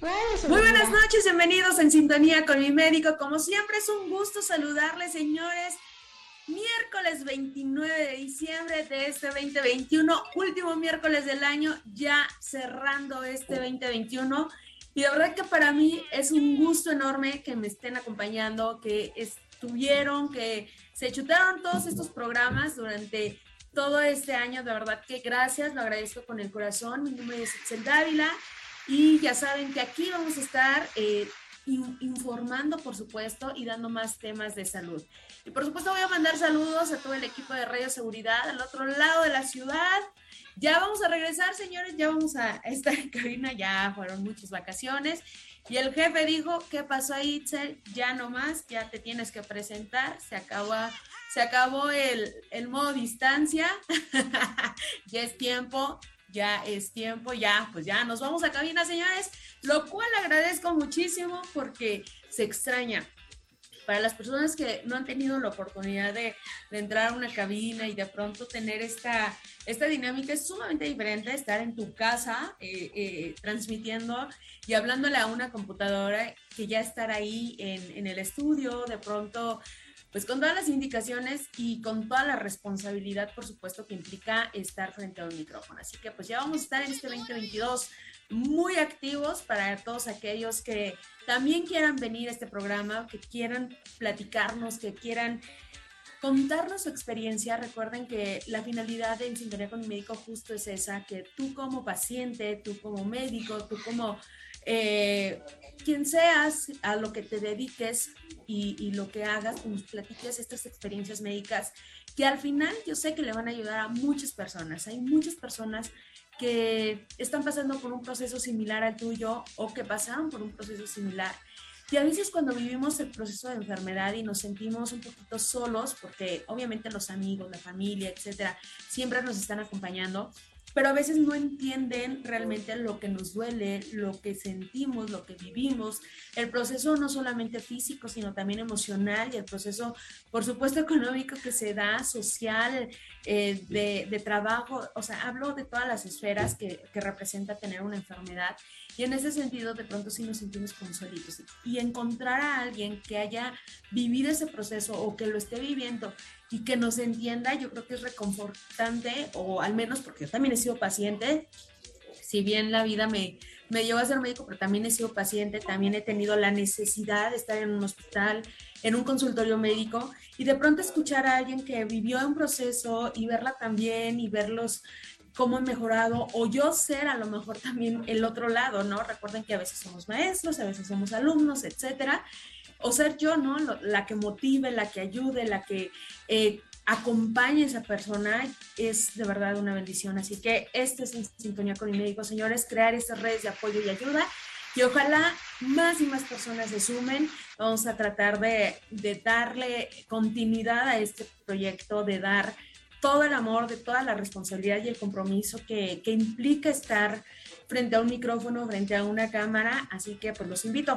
Muy buenas noches, bienvenidos en sintonía con mi médico. Como siempre es un gusto saludarles, señores. Miércoles 29 de diciembre de este 2021, último miércoles del año, ya cerrando este 2021. Y de verdad que para mí es un gusto enorme que me estén acompañando, que estuvieron, que se chutaron todos estos programas durante todo este año. De verdad que gracias, lo agradezco con el corazón. Mi nombre es Excel Dávila y ya saben que aquí vamos a estar eh, informando, por supuesto, y dando más temas de salud. Y por supuesto voy a mandar saludos a todo el equipo de Radio Seguridad al otro lado de la ciudad. Ya vamos a regresar, señores, ya vamos a estar en cabina, ya fueron muchas vacaciones. Y el jefe dijo, ¿qué pasó ahí, Itzel? Ya no más, ya te tienes que presentar, se acabó, se acabó el, el modo distancia, ya es tiempo ya es tiempo, ya, pues ya nos vamos a cabina, señores, lo cual agradezco muchísimo porque se extraña. Para las personas que no han tenido la oportunidad de, entrar a una cabina y de pronto tener esta, esta dinámica, es sumamente diferente estar en tu casa eh, eh, transmitiendo y hablándole a una computadora que ya estar ahí en, en el estudio, de pronto pues con todas las indicaciones y con toda la responsabilidad, por supuesto, que implica estar frente a un micrófono. Así que pues ya vamos a estar en este 2022 muy activos para todos aquellos que también quieran venir a este programa, que quieran platicarnos, que quieran contarnos su experiencia. Recuerden que la finalidad de En Sintonía con mi médico justo es esa, que tú como paciente, tú como médico, tú como eh, quien seas, a lo que te dediques y, lo que hagas, pues platiques estas experiencias médicas que al final yo sé que le van a ayudar a muchas personas. Hay muchas personas que están pasando por un proceso similar al tuyo o que pasaron por un proceso similar. Y a veces cuando vivimos el proceso de enfermedad y nos sentimos un poquito solos, porque obviamente los amigos, la familia, etcétera, siempre nos están acompañando, pero a veces no entienden realmente lo que nos duele, lo que sentimos, lo que vivimos, el proceso no solamente físico, sino también emocional y el proceso, por supuesto, económico que se da, social, eh, de, trabajo, o sea, hablo de todas las esferas que, que representa tener una enfermedad y en ese sentido, de pronto sí nos sentimos como. Y encontrar a alguien que haya vivido ese proceso o que lo esté viviendo y que nos entienda, yo creo que es reconfortante, o al menos porque yo también he sido paciente, si bien la vida me, me llevó a ser médico, pero también he sido paciente, también he tenido la necesidad de estar en un hospital, en un consultorio médico, y de pronto escuchar a alguien que vivió un proceso y verla también y verlos cómo he mejorado, o yo ser a lo mejor también el otro lado, ¿no? Recuerden que a veces somos maestros, a veces somos alumnos, etcétera o ser yo, ¿no? La que motive, la que ayude, la que eh, acompañe a esa persona es de verdad una bendición. Así que este es en sintonía con mi médico, señores, crear estas redes de apoyo y ayuda. Y ojalá más y más personas se sumen. Vamos a tratar de, darle continuidad a este proyecto, de dar todo el amor, de toda la responsabilidad y el compromiso que, que implica estar frente a un micrófono, frente a una cámara. Así que pues los invito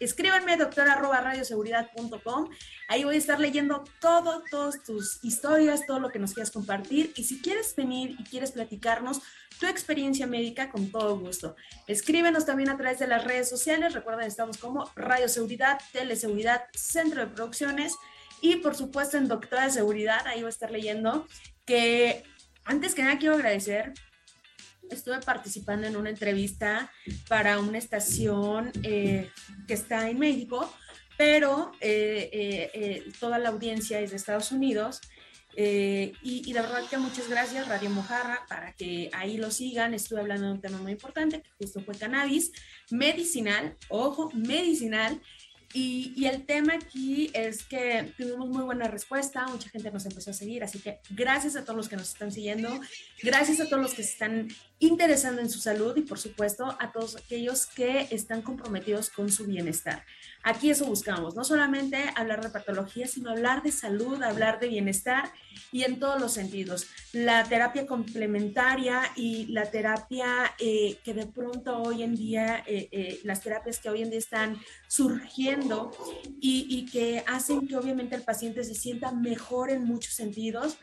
escríbanme doctora.radioseguridad.com. Ahí voy a estar leyendo todo, todas tus historias, todo lo que nos quieras compartir. Y si quieres venir y quieres platicarnos tu experiencia médica, con todo gusto. Escríbenos también a través de las redes sociales. Recuerden, estamos como Radio Seguridad, Teleseguridad, Centro de Producciones y por supuesto en Doctora de Seguridad. Ahí voy a estar leyendo que antes que nada quiero agradecer estuve participando en una entrevista para una estación eh, que está en México, pero eh, eh, toda la audiencia es de Estados Unidos. y, y, la verdad que muchas gracias, Radio Mojarra, para que ahí lo sigan. Estuve hablando de un tema muy importante, que justo fue cannabis medicinal, ojo, medicinal, y, el tema aquí es que tuvimos muy buena respuesta, mucha gente nos empezó a seguir, así que gracias a todos los que nos están siguiendo, gracias a todos los que se están interesando en su salud y por supuesto a todos aquellos que están comprometidos con su bienestar. Aquí eso buscamos, no solamente hablar de patología, sino hablar de salud, hablar de bienestar y en todos los sentidos. La terapia complementaria y la terapia eh, que de pronto hoy en día, eh, eh, las terapias que hoy en día están surgiendo y, y que hacen que obviamente el paciente se sienta mejor en muchos sentidos,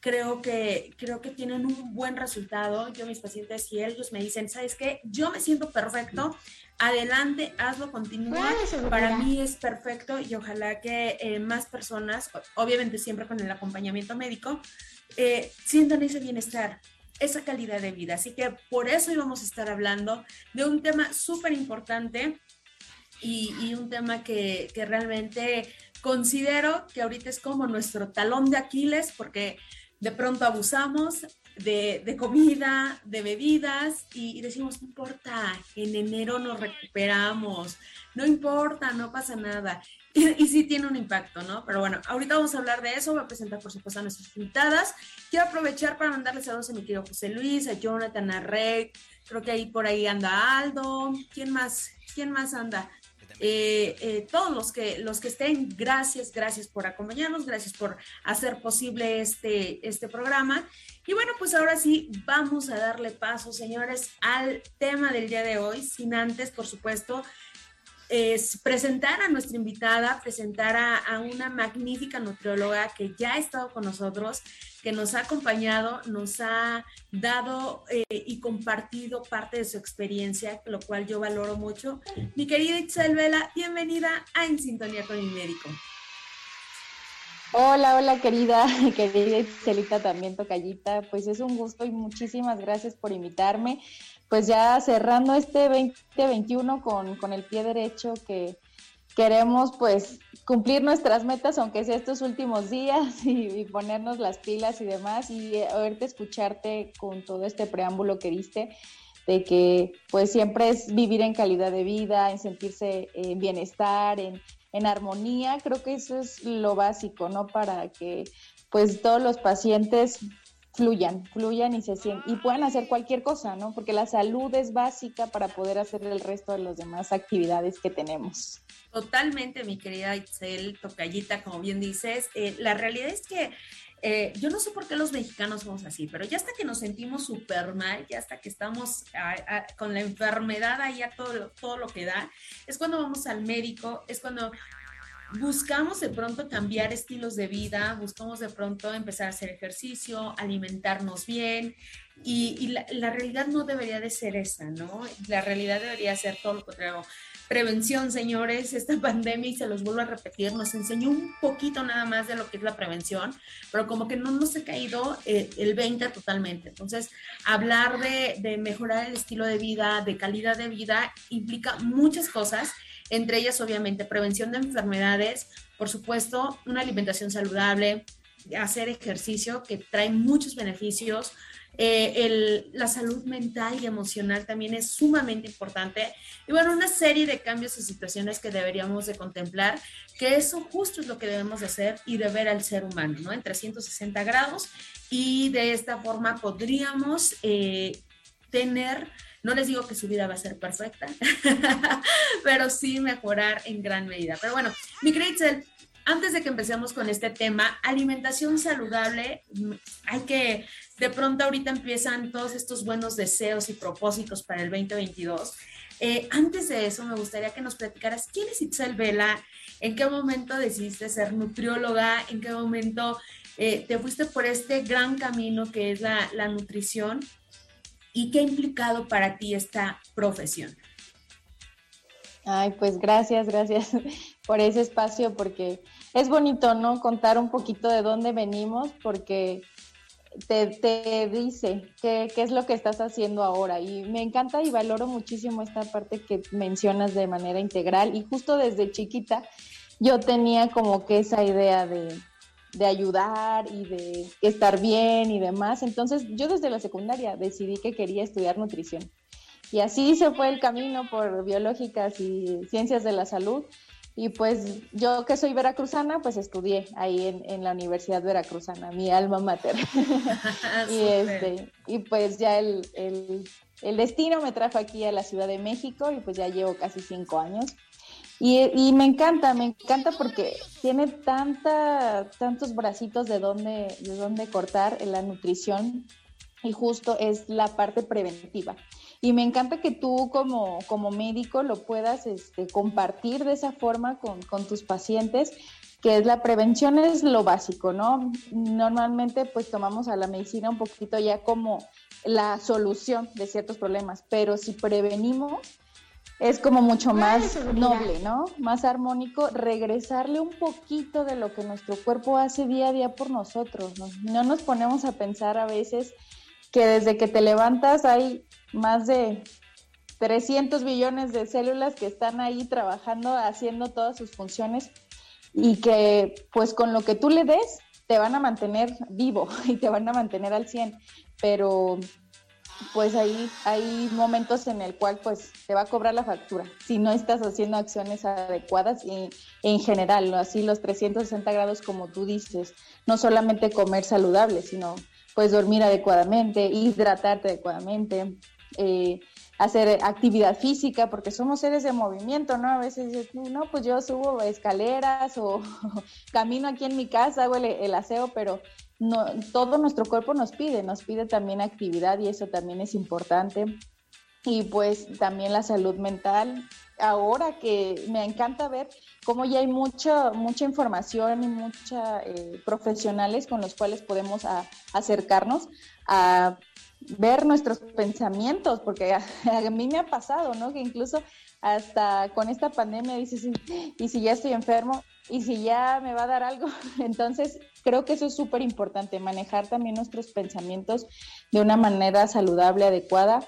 creo que, creo que tienen un buen resultado. Yo, mis pacientes y ellos me dicen, ¿sabes qué? Yo me siento perfecto, adelante, hazlo, continúa. Para mí es perfecto y ojalá que eh, más personas, obviamente siempre con el acompañamiento médico, eh, sientan ese bienestar, esa calidad de vida. Así que por eso íbamos a estar hablando de un tema súper importante y, un tema que, que realmente considero que ahorita es como nuestro talón de Aquiles porque de pronto abusamos de, comida, de bebidas y, decimos, no importa, en enero nos recuperamos, no importa, no pasa nada. Y, sí tiene un impacto, ¿no? Pero bueno, ahorita vamos a hablar de eso, voy a presentar por supuesto a nuestras invitadas. Quiero aprovechar para mandarles saludos a mi querido José Luis, a Jonathan, a creo que ahí por ahí anda Aldo, ¿quién más? ¿Quién más anda? Eh, eh, todos los que, los que estén, gracias, gracias por acompañarnos, gracias por hacer posible este, este programa. Y bueno, pues ahora sí, vamos a darle paso, señores, al tema del día de hoy, sin antes, por supuesto, es presentar a nuestra invitada, presentar a, una magnífica nutrióloga que ya ha estado con nosotros, que nos ha acompañado, nos ha dado eh, y compartido parte de su experiencia, lo cual yo valoro mucho. Mi querida Itzel Vela, bienvenida a En Sintonía con mi médico. Hola, hola querida, querida Itzelita también tocallita, pues es un gusto y muchísimas gracias por invitarme. Pues ya cerrando este 2021 con, con el pie derecho que queremos pues cumplir nuestras metas, aunque sea estos últimos días, y, ponernos las pilas y demás, y eh, oírte escucharte con todo este preámbulo que diste, de que pues siempre es vivir en calidad de vida, en sentirse en bienestar, en, en armonía, creo que eso es lo básico, ¿no? Para que pues todos los pacientes fluyan, fluyan y se sienten, y puedan hacer cualquier cosa, ¿no? Porque la salud es básica para poder hacer el resto de las demás actividades que tenemos. Totalmente, mi querida Itzel, tocallita, como bien dices. Eh, la realidad es que eh, yo no sé por qué los mexicanos somos así, pero ya hasta que nos sentimos súper mal, ya hasta que estamos con la enfermedad ahí a todo, todo lo que da, es cuando vamos al médico, es cuando buscamos de pronto cambiar estilos de vida, buscamos de pronto empezar a hacer ejercicio, alimentarnos bien y, la, realidad no debería de ser esa, ¿no? La realidad debería ser todo lo contrario. Prevención, señores, esta pandemia, y se los vuelvo a repetir, nos enseñó un poquito nada más de lo que es la prevención, pero como que no nos ha caído eh, el 20 totalmente. Entonces, hablar de, de mejorar el estilo de vida, de calidad de vida, implica muchas cosas entre ellas obviamente prevención de enfermedades, por supuesto, una alimentación saludable, hacer ejercicio que trae muchos beneficios. Eh, la salud mental y emocional también es sumamente importante. Y bueno, una serie de cambios y situaciones que deberíamos de contemplar, que eso justo es lo que debemos de hacer y de ver al ser humano, ¿no? En 360 grados. Y de esta forma podríamos eh, tener no les digo que su vida va a ser perfecta, pero sí mejorar en gran medida. Pero bueno, mi querida antes de que empecemos con este tema, alimentación saludable, hay que, de pronto ahorita empiezan todos estos buenos deseos y propósitos para el 2022. Eh, antes de eso, me gustaría que nos platicaras quién es Itzel Vela, en qué momento decidiste ser nutrióloga, en qué momento eh, te fuiste por este gran camino que es la, la nutrición y qué ha implicado para ti esta profesión. Ay, pues gracias, gracias por ese espacio, porque es bonito, ¿no? Contar un poquito de dónde venimos, porque te, dice qué, qué, es lo que estás haciendo ahora. Y me encanta y valoro muchísimo esta parte que mencionas de manera integral. Y justo desde chiquita yo tenía como que esa idea de, de ayudar y de estar bien y demás. Entonces yo desde la secundaria decidí que quería estudiar nutrición. Y así se fue el camino por biológicas y ciencias de la salud. Y pues yo que soy veracruzana, pues estudié ahí en, la Universidad Veracruzana, mi alma mater. y, este, y pues ya el, el, el destino me trajo aquí a la Ciudad de México y pues ya llevo casi cinco años. Y, me encanta, me encanta porque tiene tanta, tantos bracitos de dónde, de dónde cortar en la nutrición y justo es la parte preventiva. Y me encanta que tú como, como médico lo puedas este, compartir de esa forma con, con tus pacientes que es la prevención es lo básico, ¿no? Normalmente pues tomamos a la medicina un poquito ya como la solución de ciertos problemas, pero si prevenimos es como mucho más noble, ¿no? Más armónico, regresarle un poquito de lo que nuestro cuerpo hace día a día por nosotros. ¿no? no nos ponemos a pensar a veces que desde que te levantas hay más de 300 billones de células que están ahí trabajando, haciendo todas sus funciones y que pues con lo que tú le des te van a mantener vivo y te van a mantener al 100, pero pues ahí hay momentos en el cual pues te va a cobrar la factura si no estás haciendo acciones adecuadas y en general, así los 360 grados como tú dices, no solamente comer saludable, sino pues dormir adecuadamente, hidratarte adecuadamente, eh, hacer actividad física, porque somos seres de movimiento, ¿no? A veces no, pues yo subo escaleras o camino aquí en mi casa, hago el aseo, pero no, todo nuestro cuerpo nos pide, nos pide también actividad y eso también es importante. Y pues también la salud mental. Ahora que me encanta ver cómo ya hay mucha, mucha información y mucha eh, profesionales con los cuales podemos acercarnos a ver nuestros pensamientos, porque a, mí me ha pasado, ¿no? Que incluso hasta con esta pandemia dices, y si ya estoy enfermo, y si ya me va a dar algo. Entonces, creo que eso es súper importante, manejar también nuestros pensamientos de una manera saludable, adecuada.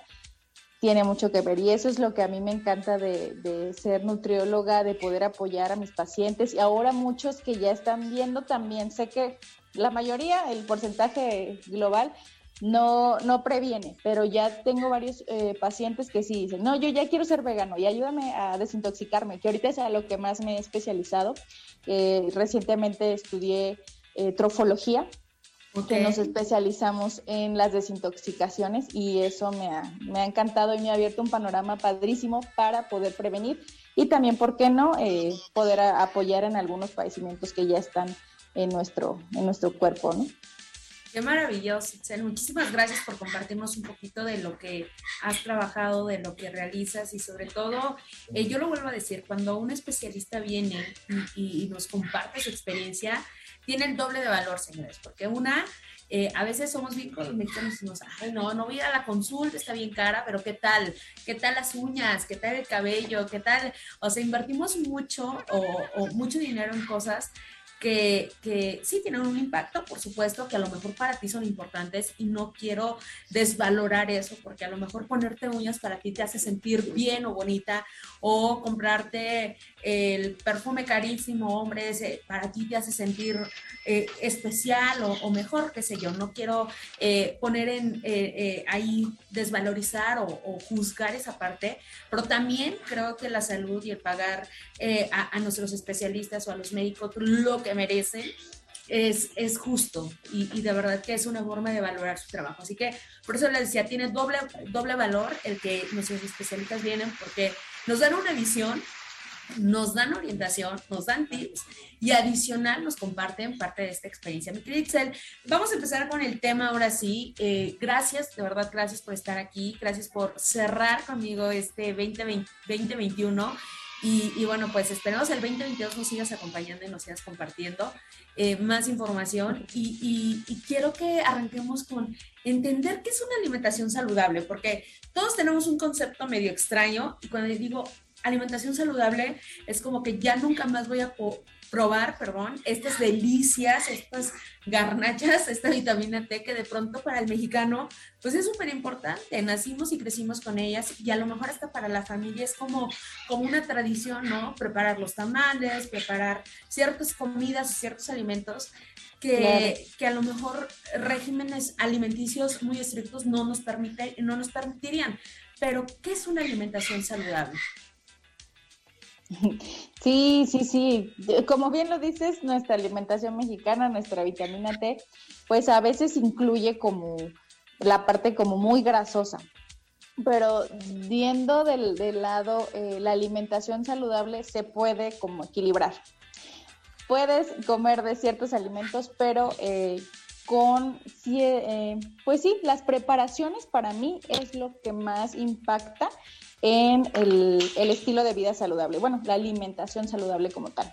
Tiene mucho que ver y eso es lo que a mí me encanta de, de ser nutrióloga, de poder apoyar a mis pacientes y ahora muchos que ya están viendo también, sé que la mayoría, el porcentaje global, no, no previene, pero ya tengo varios eh, pacientes que sí dicen, no, yo ya quiero ser vegano y ayúdame a desintoxicarme, que ahorita es a lo que más me he especializado. Eh, recientemente estudié eh, trofología, que nos especializamos en las desintoxicaciones y eso me ha, me ha, encantado y me ha abierto un panorama padrísimo para poder prevenir y también, ¿por qué no?, poder apoyar en algunos padecimientos que ya están en nuestro, en nuestro cuerpo, ¿no? Qué maravilloso, Itzel. Muchísimas gracias por compartirnos un poquito de lo que has trabajado, de lo que realizas y sobre todo, eh, yo lo vuelvo a decir, cuando un especialista viene y, nos comparte su experiencia, tiene el doble de valor, señores, porque una, eh, a veces somos bien con los mexicanos y decimos, ay, no, no voy a la consulta, está bien cara, pero ¿qué tal? ¿Qué tal las uñas? ¿Qué tal el cabello? ¿Qué tal? O sea, invertimos mucho o, o mucho dinero en cosas que, sí tienen un impacto, por supuesto, que a lo mejor para ti son importantes y no quiero desvalorar eso, porque a lo mejor ponerte uñas para ti te hace sentir bien o bonita, o comprarte el perfume carísimo, hombre, para ti te hace sentir eh, especial o, mejor, qué sé yo. No quiero eh, poner en eh, ahí desvalorizar o, o, juzgar esa parte, pero también creo que la salud y el pagar a, a nuestros especialistas o a los médicos lo que merecen, es, es justo y, de verdad que es una forma de valorar su trabajo. Así que por eso les decía, tiene doble, doble valor el que nuestros especialistas vienen porque nos dan una visión, nos dan orientación, nos dan tips y adicional nos comparten parte de esta experiencia. Mi querida vamos a empezar con el tema ahora sí. Eh, gracias, de verdad, gracias por estar aquí, gracias por cerrar conmigo este 2020, 2021 y, bueno, pues esperamos el 2022 nos sigas acompañando y nos sigas compartiendo eh, más información. Y, y, quiero que arranquemos con entender qué es una alimentación saludable, porque todos tenemos un concepto medio extraño y cuando digo alimentación saludable es como que ya nunca más voy a probar, perdón, estas delicias, estas garnachas, esta vitamina T que de pronto para el mexicano pues es súper importante, nacimos y crecimos con ellas y a lo mejor hasta para la familia es como, como una tradición, ¿no? Preparar los tamales, preparar ciertas comidas, ciertos alimentos que, que, a lo mejor regímenes alimenticios muy estrictos no nos, permite, no nos permitirían. Pero, ¿qué es una alimentación saludable? Sí, sí, sí. Como bien lo dices, nuestra alimentación mexicana, nuestra vitamina T, pues a veces incluye como la parte como muy grasosa. Pero viendo del, lado, eh, la alimentación saludable se puede como equilibrar. Puedes comer de ciertos alimentos, pero eh, con, eh, pues sí, las preparaciones para mí es lo que más impacta en el, estilo de vida saludable, bueno, la alimentación saludable como tal,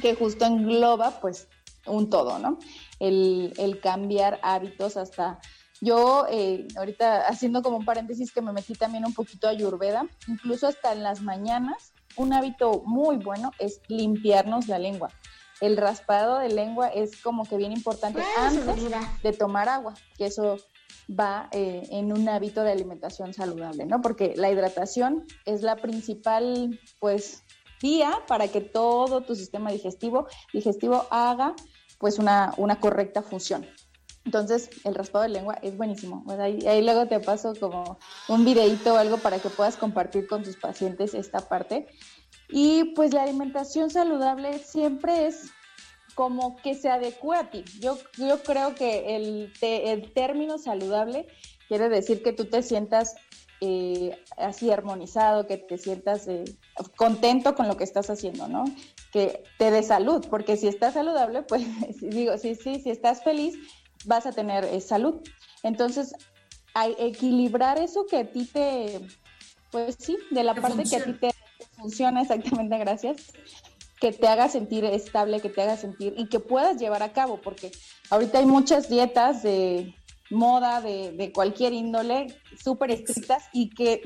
que justo engloba pues un todo, ¿no? El, cambiar hábitos hasta... Yo, eh, ahorita haciendo como un paréntesis que me metí también un poquito a Ayurveda, incluso hasta en las mañanas, un hábito muy bueno es limpiarnos la lengua el raspado de lengua es como que bien importante antes de tomar agua, que eso va eh, en un hábito de alimentación saludable, ¿no? Porque la hidratación es la principal, pues, vía para que todo tu sistema digestivo, digestivo haga, pues, una, una correcta función. Entonces, el raspado de lengua es buenísimo. ahí, ahí, luego te paso como un videito o algo para que puedas compartir con tus pacientes esta parte. Y pues la alimentación saludable siempre es como que se adecue a ti. Yo, yo creo que el, el término saludable quiere decir que tú te sientas eh, así armonizado, que te sientas eh, contento con lo que estás haciendo, ¿no? Que te dé salud, porque si estás saludable, pues digo, sí, sí, si estás feliz, vas a tener eh, salud. Entonces, hay, equilibrar eso que a ti te, pues sí, de la parte que a ti te funciona exactamente, gracias, que te haga sentir estable, que te haga sentir y que puedas llevar a cabo, porque ahorita hay muchas dietas de moda, de, cualquier índole, súper estrictas y que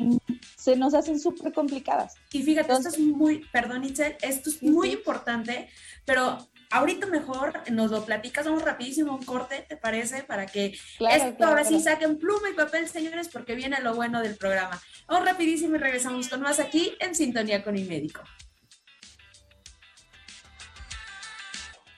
se nos hacen súper complicadas. Y fíjate, esto es muy, perdón Itzel, esto es muy importante, pero ahorita mejor nos lo platicas, vamos rapidísimo un corte, ¿te parece? Para que esto ahora sí saquen pluma y papel, señores, porque viene lo bueno del programa. Vamos rapidísimo y regresamos con más aquí en Sintonía con mi médico.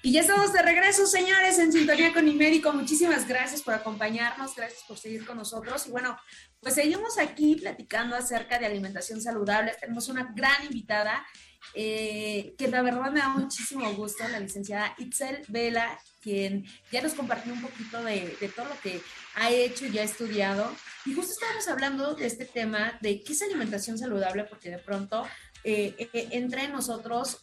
Y ya estamos de regreso, señores, en sintonía con mi médico. Muchísimas gracias por acompañarnos, gracias por seguir con nosotros. Y bueno, pues seguimos aquí platicando acerca de alimentación saludable. Tenemos una gran invitada eh, que la verdad me da muchísimo gusto, la licenciada Itzel Vela, quien ya nos compartió un poquito de, todo lo que ha hecho y ha estudiado. Y justo estábamos hablando de este tema de qué es alimentación saludable, porque de pronto eh, eh, entra en nosotros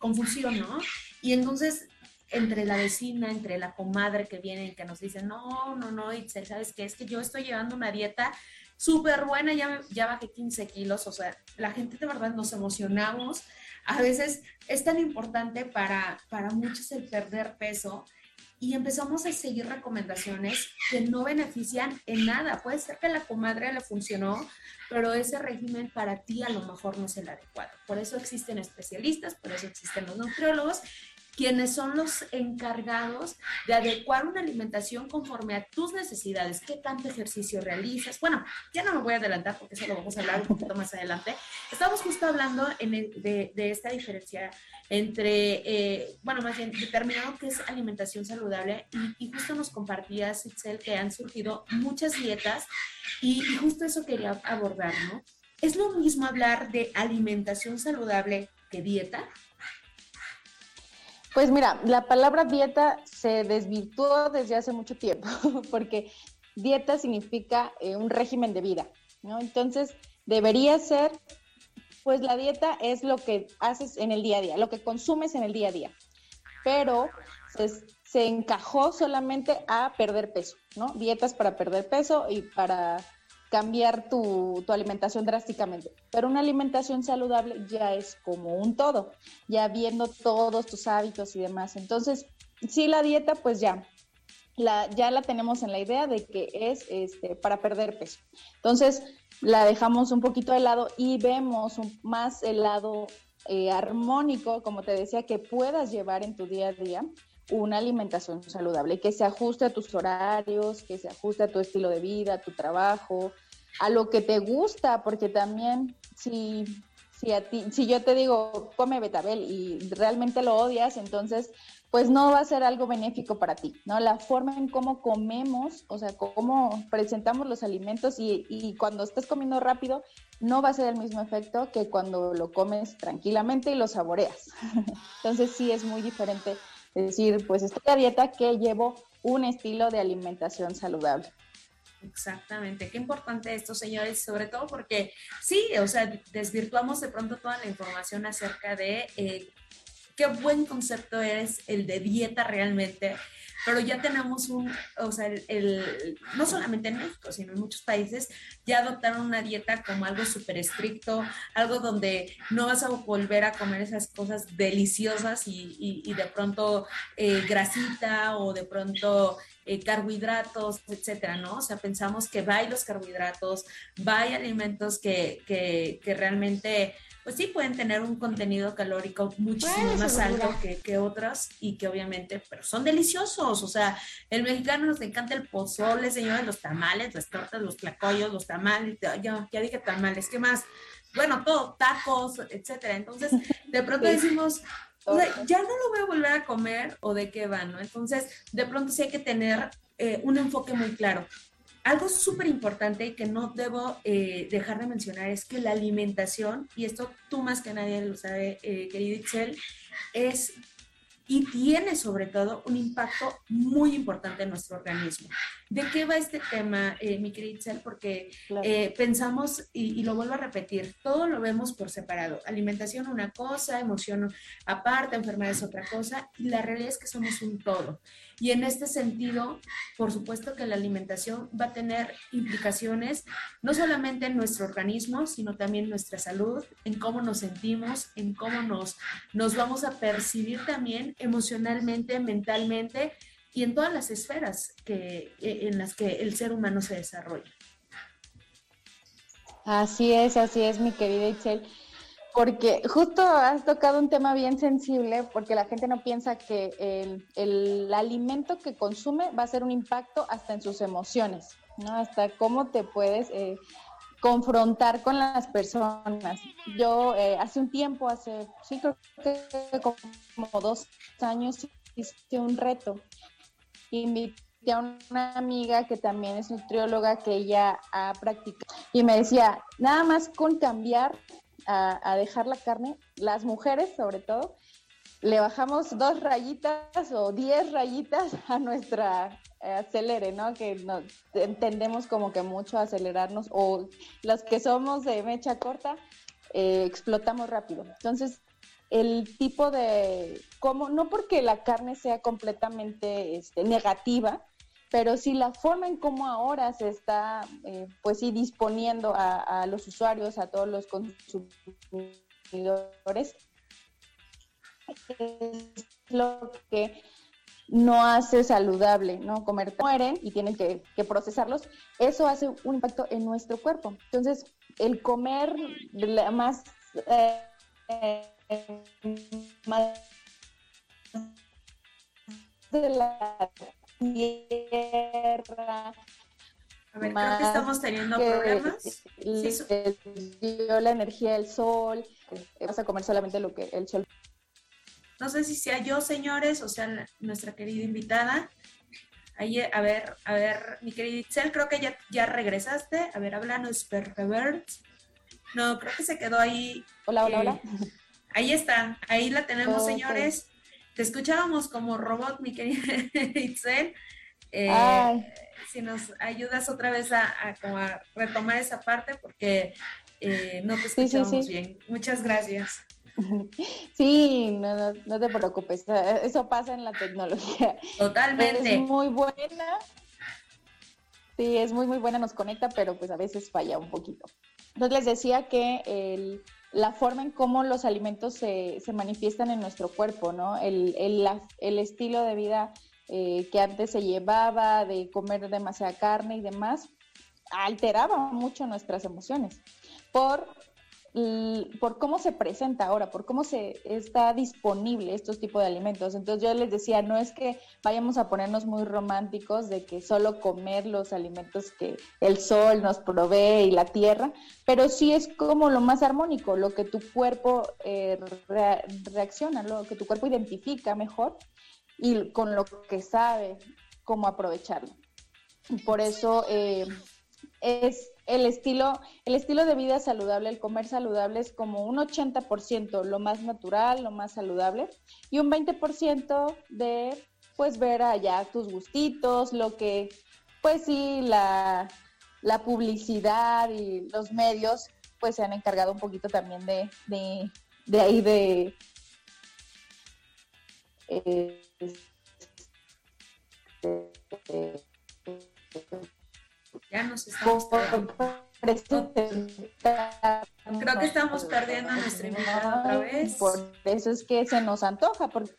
confusión, ¿no? Y entonces entre la vecina, entre la comadre que viene y que nos dice, no, no, no, Itzel, ¿sabes qué? Es que yo estoy llevando una dieta súper buena, ya, ya bajé 15 kilos, o sea, la gente de verdad nos emocionamos. A veces es tan importante para, para muchos el perder peso y empezamos a seguir recomendaciones que no benefician en nada. Puede ser que a la comadre le funcionó, pero ese régimen para ti a lo mejor no es el adecuado. Por eso existen especialistas, por eso existen los nutriólogos quienes son los encargados de adecuar una alimentación conforme a tus necesidades, qué tanto ejercicio realizas. Bueno, ya no me voy a adelantar porque eso lo vamos a hablar un poquito más adelante. Estamos justo hablando de, esta diferencia entre, eh, bueno, más bien determinado que es alimentación saludable y, justo nos compartías, Itzel, que han surgido muchas dietas y, y justo eso quería abordar, ¿no? ¿Es lo mismo hablar de alimentación saludable que dieta? Pues mira, la palabra dieta se desvirtuó desde hace mucho tiempo, porque dieta significa eh, un régimen de vida, ¿no? Entonces, debería ser, pues la dieta es lo que haces en el día a día, lo que consumes en el día a día, pero se, se encajó solamente a perder peso, ¿no? Dietas para perder peso y para cambiar tu, alimentación drásticamente. Pero una alimentación saludable ya es como un todo, ya viendo todos tus hábitos y demás. Entonces, sí, la dieta, pues ya, la, ya la tenemos en la idea de que es este, para perder peso. Entonces, la dejamos un poquito de lado y vemos más el lado eh, armónico, como te decía, que puedas llevar en tu día a día una alimentación saludable, que se ajuste a tus horarios, que se ajuste a tu estilo de vida, a tu trabajo, a lo que te gusta, porque también si, si, a ti, si yo te digo, come betabel y realmente lo odias, entonces pues no va a ser algo benéfico para ti, ¿no? La forma en cómo comemos, o sea, cómo presentamos los alimentos y, y cuando estás comiendo rápido, no va a ser el mismo efecto que cuando lo comes tranquilamente y lo saboreas. Entonces sí es muy diferente decir, pues estoy a dieta que llevo un estilo de alimentación saludable. Exactamente, qué importante esto, señores, sobre todo porque sí, o sea, desvirtuamos de pronto toda la información acerca de eh, qué buen concepto es el de dieta realmente, pero ya tenemos un, o sea, el, no solamente en México, sino en muchos países, ya adoptaron una dieta como algo súper estricto, algo donde no vas a volver a comer esas cosas deliciosas y, y, de pronto eh, grasita o de pronto eh, carbohidratos, etcétera, ¿no? O sea, pensamos que va los carbohidratos, va alimentos que, que, que realmente pues sí pueden tener un contenido calórico muchísimo más alto que, que otras y que obviamente, pero son deliciosos. O sea, el mexicano nos encanta el pozole, señores, los tamales, las tortas, los tlacoyos, los tamales, ya, ya dije tamales, ¿qué más? Bueno, todo, tacos, etcétera. Entonces, de pronto decimos, o sea, ya no lo voy a volver a comer o de qué va, ¿no? Entonces, de pronto sí hay que tener eh, un enfoque muy claro. Algo súper importante que no debo eh, dejar de mencionar es que la alimentación, y esto tú más que nadie lo sabe, eh, querido Itzel, es y tiene sobre todo un impacto muy importante en nuestro organismo. ¿De qué va este tema, eh, mi querida Itzel? Porque eh, pensamos, y, lo vuelvo a repetir, todo lo vemos por separado. Alimentación una cosa, emoción aparte, enfermedad es otra cosa, y la realidad es que somos un todo. Y en este sentido, por supuesto que la alimentación va a tener implicaciones no solamente en nuestro organismo, sino también en nuestra salud, en cómo nos sentimos, en cómo nos, nos vamos a percibir también emocionalmente, mentalmente y en todas las esferas que, en las que el ser humano se desarrolla. Así es, así es, mi querida Itzel porque justo has tocado un tema bien sensible, porque la gente no piensa que el, el, alimento que consume va a ser un impacto hasta en sus emociones, ¿no? Hasta cómo te puedes eh, confrontar con las personas. Yo eh, hace un tiempo, hace, sí creo que como dos años, hice un reto. Invité a una amiga que también es nutrióloga, que ella ha practicado, y me decía, nada más con cambiar a, dejar la carne, las mujeres sobre todo, le bajamos dos rayitas o diez rayitas a nuestra eh, acelere, ¿no? Que no, entendemos como que mucho acelerarnos o los que somos de mecha corta eh, explotamos rápido. Entonces, el tipo de, como, no porque la carne sea completamente este, negativa, pero sí la forma en cómo ahora se está, eh, pues sí, disponiendo a, los usuarios, a todos los consumidores, es lo que no hace saludable, ¿no? Comer mueren y tienen que, procesarlos, eso hace un impacto en nuestro cuerpo. Entonces, el comer más, eh, más de la tierra. A ver, creo que estamos teniendo problemas. Sí, la energía del sol, vas a comer solamente lo que el sol. No sé si sea yo, señores, o sea nuestra querida invitada. Ahí, a ver, a ver, mi querida Itzel, creo que ya, ya regresaste. A ver, háblanos, Pervert. No, creo que se quedó ahí. Hola, hola, hola. Eh, ahí está, ahí la tenemos, señores. Te escuchábamos como robot, mi querida Itzel. Eh, si nos ayudas otra vez a, retomar esa parte porque eh, no te escuchamos bien. Muchas gracias. Sí, no, te preocupes, eso pasa en la tecnología. Totalmente. Es muy buena. Sí, es muy, muy buena, nos conecta, pero pues a veces falla un poquito. Entonces les decía que el, la forma en cómo los alimentos se, se manifiestan en nuestro cuerpo, ¿no? El, el, el estilo de vida eh, que antes se llevaba de comer demasiada carne y demás, alteraba mucho nuestras emociones por por cómo se presenta ahora, por cómo se está disponible estos tipos de alimentos. Entonces yo les decía, no es que vayamos a ponernos muy románticos de que solo comer los alimentos que el sol nos provee y la tierra, pero sí es como lo más armónico, lo que tu cuerpo eh, reacciona, lo que tu cuerpo identifica mejor y con lo que sabe cómo aprovecharlo. Por eso eh, es el estilo, el estilo de vida saludable, el comer saludable es como un 80% lo más natural, lo más saludable, y un 20% de pues ver allá tus gustitos, lo que pues sí, la, publicidad y los medios pues se han encargado un poquito también de, de, de ahí de, ya nos estamos Creo que estamos perdiendo nuestra invitada otra vez. Por eso es que se nos antoja, porque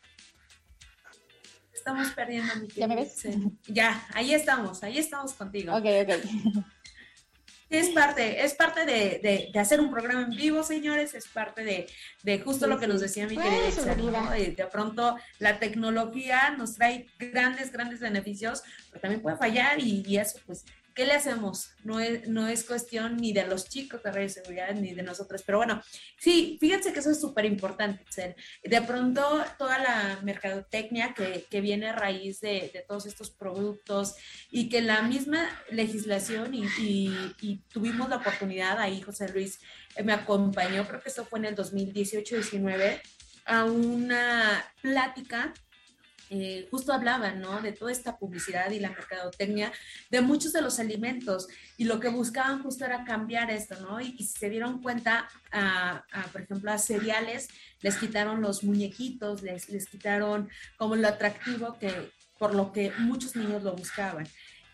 estamos perdiendo mi ¿Ya me ves? Ya, ahí estamos, ahí estamos contigo. Ok, ok. Es parte, es parte de, de, hacer un programa en vivo, señores, es parte de, de justo lo que nos decía mi querida de, pronto la tecnología nos trae grandes, grandes beneficios, pero también puede fallar y, y eso pues ¿qué le hacemos? No es, no es cuestión ni de los chicos de de seguridad ni de nosotros, pero bueno, sí, fíjense que eso es súper importante, De pronto, toda la mercadotecnia que, que viene a raíz de, de, todos estos productos y que la misma legislación y, y, tuvimos la oportunidad, ahí José Luis eh, me acompañó, creo que eso fue en el 2018-19, a una plática eh, justo hablaban, ¿no? De toda esta publicidad y la mercadotecnia de muchos de los alimentos y lo que buscaban justo era cambiar esto, ¿no? Y, se dieron cuenta, por ejemplo, a cereales, les quitaron los muñequitos, les, les quitaron como lo atractivo que por lo que muchos niños lo buscaban.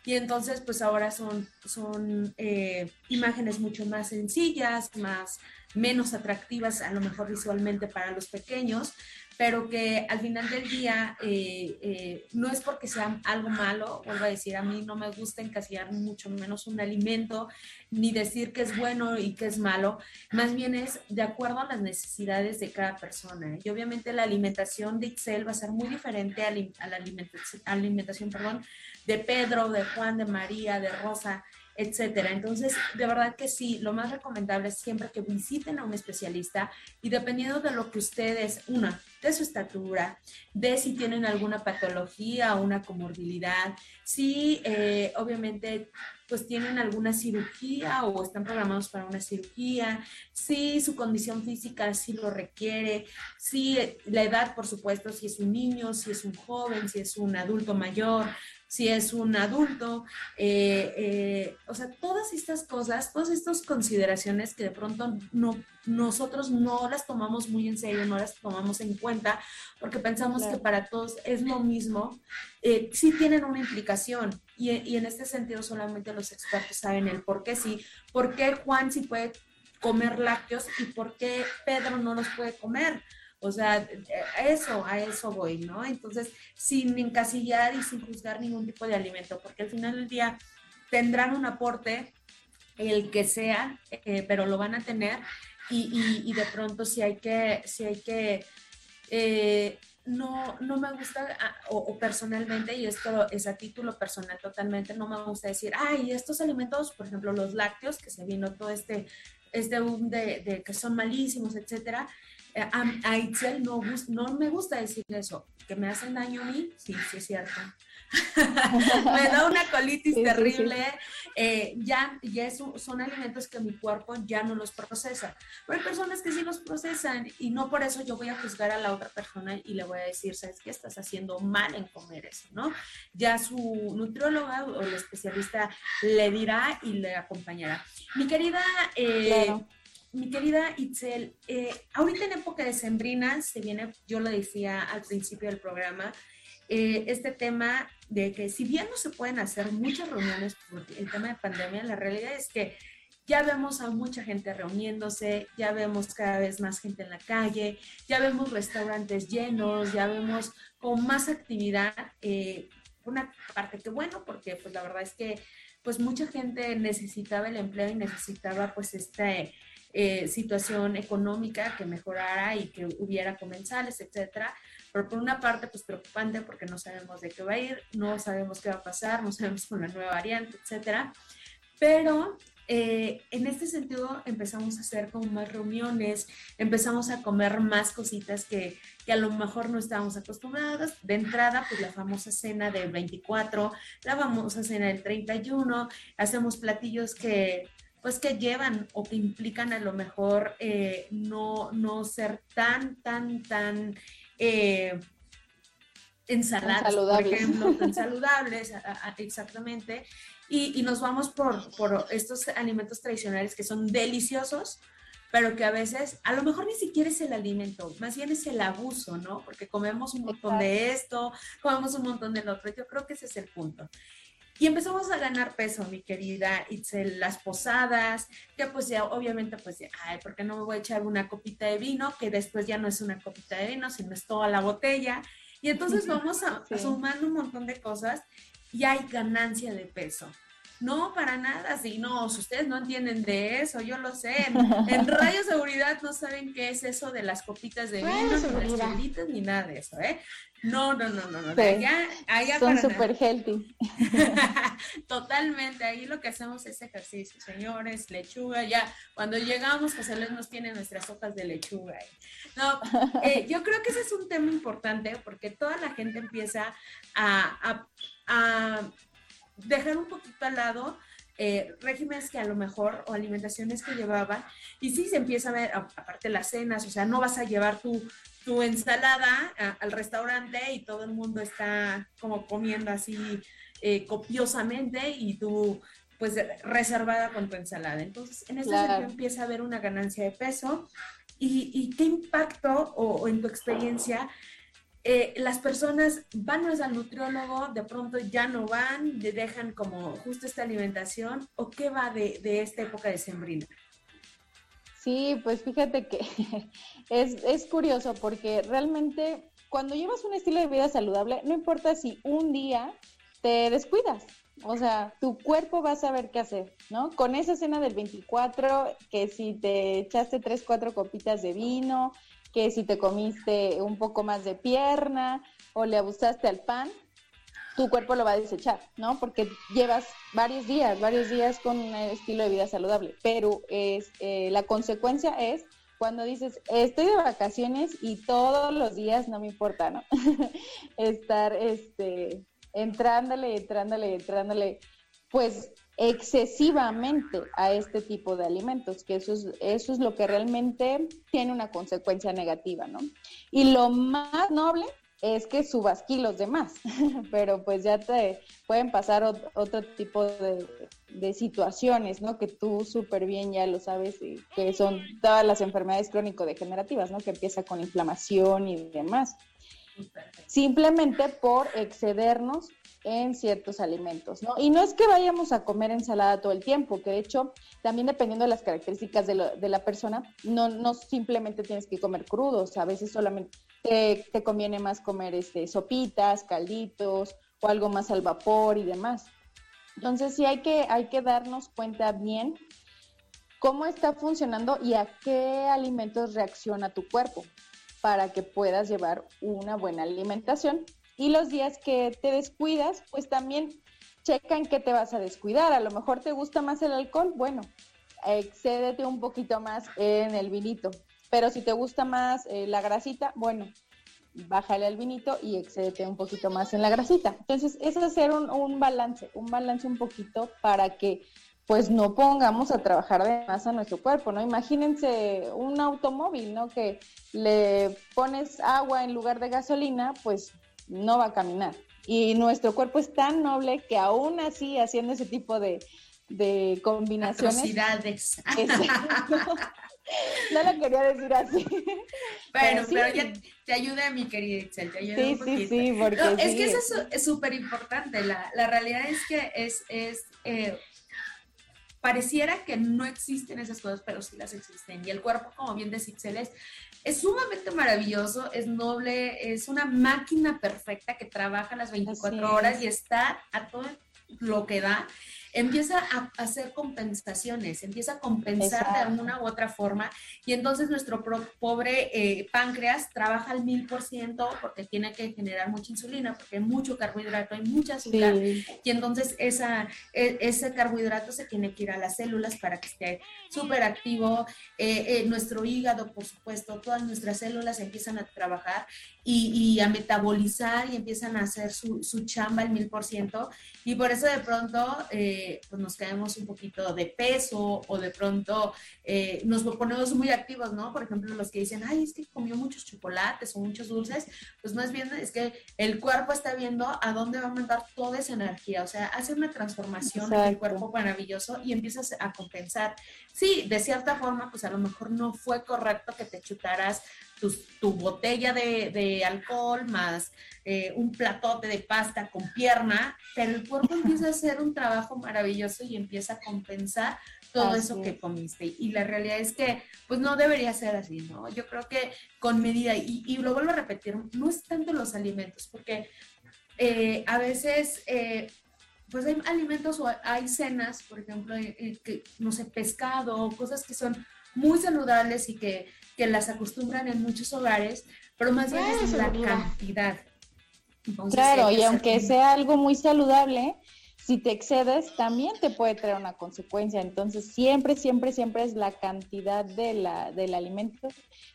Y entonces, pues ahora son, son eh, imágenes mucho más sencillas, más, menos atractivas a lo mejor visualmente para los pequeños, pero que al final del día eh, eh, no es porque sea algo malo, vuelvo a decir, a mí no me gusta encasillar mucho menos un alimento, ni decir que es bueno y que es malo, más bien es de acuerdo a las necesidades de cada persona. Y obviamente la alimentación de Excel va a ser muy diferente a, la alimentación, alimentación perdón, de Pedro, de Juan, de María, de Rosa etcétera. Entonces, de verdad que sí, lo más recomendable es siempre que visiten a un especialista y dependiendo de lo que ustedes, una, de su estatura, de si tienen alguna patología o una comorbilidad, si eh, obviamente pues tienen alguna cirugía o están programados para una cirugía, si su condición física sí lo requiere, si la edad, por supuesto, si es un niño, si es un joven, si es un adulto mayor, si es un adulto, eh, eh, o sea, todas estas cosas, todas estas consideraciones que de pronto no, nosotros no las tomamos muy en serio, no las tomamos en cuenta, porque pensamos que para todos es lo mismo, eh, sí tienen una implicación. Y, y, en este sentido solamente los expertos saben el por qué sí, por qué Juan sí puede comer lácteos y por qué Pedro no los puede comer. O sea, a eso, a eso voy, ¿no? Entonces, sin encasillar y sin juzgar ningún tipo de alimento, porque al final del día tendrán un aporte, el que sea, eh, pero lo van a tener y, de pronto si hay que, si hay que, eh, no, no me gusta, ah, o, personalmente, y esto es a título personal totalmente, no me gusta decir, ay, estos alimentos, por ejemplo, los lácteos, que se vino todo este, este boom de, de que son malísimos, etcétera, eh, a, a Itzel no, no me gusta decir eso, que me hacen daño a mí, sí, sí es cierto. me da una colitis terrible, eh, ya, ya son alimentos que mi cuerpo ya no los procesa. Pero hay personas que sí los procesan y no por eso yo voy a juzgar a la otra persona y le voy a decir, ¿sabes qué? Estás haciendo mal en comer eso, ¿no? Ya su nutrióloga o el especialista le dirá y le acompañará. Mi querida... Eh, mi querida Itzel, eh, ahorita en época de sembrina se viene, yo lo decía al principio del programa, eh, este tema de que si bien no se pueden hacer muchas reuniones por el tema de pandemia, la realidad es que ya vemos a mucha gente reuniéndose, ya vemos cada vez más gente en la calle, ya vemos restaurantes llenos, ya vemos con más actividad. Eh, una parte que bueno, porque pues la verdad es que pues mucha gente necesitaba el empleo y necesitaba pues este eh, situación económica que mejorara y que hubiera comensales, etcétera. Pero por una parte, pues preocupante porque no sabemos de qué va a ir, no sabemos qué va a pasar, no sabemos con la nueva variante, etcétera. Pero eh, en este sentido empezamos a hacer como más reuniones, empezamos a comer más cositas que, que, a lo mejor no estábamos acostumbradas. De entrada, pues la famosa cena del 24, la famosa cena del 31, hacemos platillos que pues que llevan o que implican a lo mejor eh, no, no ser tan, tan, tan eh, ensaladas, por ejemplo, tan saludables, exactamente. Y, y, nos vamos por, por estos alimentos tradicionales que son deliciosos, pero que a veces a lo mejor ni siquiera es el alimento, más bien es el abuso, ¿no? Porque comemos un montón de esto, comemos un montón del otro. Yo creo que ese es el punto. Y empezamos a ganar peso, mi querida Itzel, las posadas, que pues ya obviamente pues ya, ay, ¿por qué no me voy a echar una copita de vino? Que después ya no es una copita de vino, sino es toda la botella. Y entonces vamos a, sumando un montón de cosas y hay ganancia de peso. No, para nada, si no, si ustedes no entienden de eso, yo lo sé. En, Radio Seguridad no saben qué es eso de las copitas de vino, ni las chelitas, ni nada de eso, ¿eh? No, no, no, no, no. allá, Son súper healthy. Totalmente, ahí lo que hacemos es ejercicio, señores, lechuga, ya cuando llegamos, José Luis nos tiene nuestras hojas de lechuga. No, eh, yo creo que ese es un tema importante porque toda la gente empieza a, a dejar un poquito al lado eh, regímenes que a lo mejor o alimentaciones que llevaban y sí se empieza a ver, aparte las cenas, o sea, no vas a llevar tu, tu ensalada al restaurante y todo el mundo está como comiendo así eh, copiosamente y tú pues reservada con tu ensalada. Entonces, en ese sentido empieza a haber una ganancia de peso. ¿Y, y qué impacto o en tu experiencia eh, las personas van al nutriólogo, de pronto ya no van, le dejan como justo esta alimentación, o qué va de, esta época de sembrina? Sí, pues fíjate que es, es curioso porque realmente cuando llevas un estilo de vida saludable, no importa si un día te descuidas, o sea, tu cuerpo va a saber qué hacer, ¿no? Con esa cena del 24, que si te echaste tres, cuatro copitas de vino, que si te comiste un poco más de pierna o le abusaste al pan, tu cuerpo lo va a desechar, ¿no? Porque llevas varios días, varios días con un estilo de vida saludable, pero es eh, la consecuencia es cuando dices, estoy de vacaciones y todos los días no me importa, ¿no? Estar, este, entrándole, entrándole, entrándole, pues excesivamente a este tipo de alimentos, que eso es, eso es lo que realmente tiene una consecuencia negativa, ¿no? Y lo más noble es que subas kilos de más, pero pues ya te pueden pasar otro tipo de, de, situaciones, ¿no? Que tú súper bien ya lo sabes, y que son todas las enfermedades crónico-degenerativas, ¿no? Que empieza con inflamación y demás. Simplemente por excedernos en ciertos alimentos, ¿no? Y no es que vayamos a comer ensalada todo el tiempo, que de hecho, también dependiendo de las características de, la persona, no, no simplemente tienes que comer crudos, a veces solamente te, conviene más comer este, sopitas, calditos o algo más al vapor y demás. Entonces sí hay que, hay que darnos cuenta bien cómo está funcionando y a qué alimentos reacciona tu cuerpo para que puedas llevar una buena alimentación y los días que te descuidas, pues también checa en qué te vas a descuidar. A lo mejor te gusta más el alcohol, bueno, excédete un poquito más en el vinito. Pero si te gusta más eh, la grasita, bueno, bájale al vinito y excédete un poquito más en la grasita. Entonces, es hacer un, un balance, un balance un poquito para que pues no pongamos a trabajar de más a nuestro cuerpo, ¿no? Imagínense un automóvil, ¿no? Que le pones agua en lugar de gasolina, pues no va a caminar. Y nuestro cuerpo es tan noble que aún así, haciendo ese tipo de, de combinaciones... no lo quería decir así. Bueno, pero, ya te ayuda mi querida Itzel, te ayuda sí, un poquito. Sí, sí, porque Es que eso es súper importante. La, la, realidad es que es, es eh, pareciera que no existen esas cosas, pero sí las existen. Y el cuerpo, como bien decís, es, es sumamente maravilloso, es noble, es una máquina perfecta que trabaja las 24 horas y está a todo lo que da empieza a hacer compensaciones, empieza a compensar de alguna u otra forma y entonces nuestro pobre eh, páncreas trabaja al mil por ciento porque tiene que generar mucha insulina, porque hay mucho carbohidrato, hay mucha azúcar y entonces esa, e, ese carbohidrato se tiene que ir a las células para que esté súper activo, eh, eh, nuestro hígado, por supuesto, todas nuestras células empiezan a trabajar y, a metabolizar y empiezan a hacer su, su chamba al mil por ciento y por eso de pronto eh, pues nos caemos un poquito de peso o de pronto eh, nos ponemos muy activos, ¿no? Por ejemplo, los que dicen, ay, es que comió muchos chocolates o muchos dulces, pues más bien es que el cuerpo está viendo a dónde va a mandar toda esa energía, o sea, hace una transformación en el cuerpo maravilloso y empiezas a compensar. Sí, de cierta forma, pues a lo mejor no fue correcto que te chutaras tu, botella de, alcohol más eh, un platote de pasta con pierna, pero el cuerpo empieza a hacer un trabajo maravilloso y empieza a compensar todo eso que comiste. Y la realidad es que, pues no debería ser así, ¿no? Yo creo que con medida, y, lo vuelvo a repetir, no es tanto los alimentos, porque eh, a veces... Eh, pues hay alimentos o hay cenas, por ejemplo, que, no sé, pescado, cosas que son muy saludables y que que las acostumbran en muchos hogares, pero más bien es la cantidad. claro, y aunque sea algo muy saludable, si te excedes también te puede traer una consecuencia. Entonces, siempre, siempre, siempre es la cantidad de la, del alimento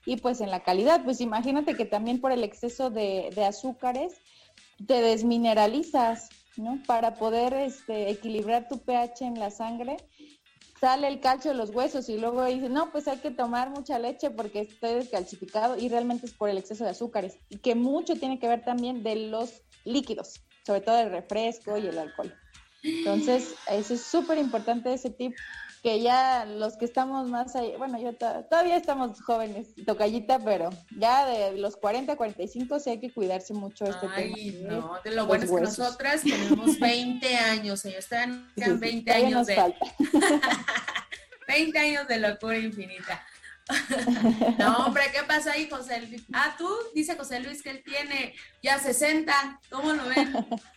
y pues en la calidad. Pues imagínate que también por el exceso de, de azúcares te desmineralizas, ¿no? Para poder este, equilibrar tu pH en la sangre sale el calcio de los huesos y luego dice, no, pues hay que tomar mucha leche porque estoy descalcificado y realmente es por el exceso de azúcares y que mucho tiene que ver también de los líquidos, sobre todo el refresco y el alcohol. Entonces, eso es súper importante ese tip que ya los que estamos más ahí, bueno, yo todavía estamos jóvenes, tocallita, pero ya de los 40 a 45 sí hay que cuidarse mucho este Ay, no, de lo bueno es que nosotras tenemos 20 años, ellos están 20 años de... 20 años de locura infinita. no, hombre, ¿qué pasa ahí, José Luis? Ah, tú, dice José Luis que él tiene ya 60, ¿cómo lo ven?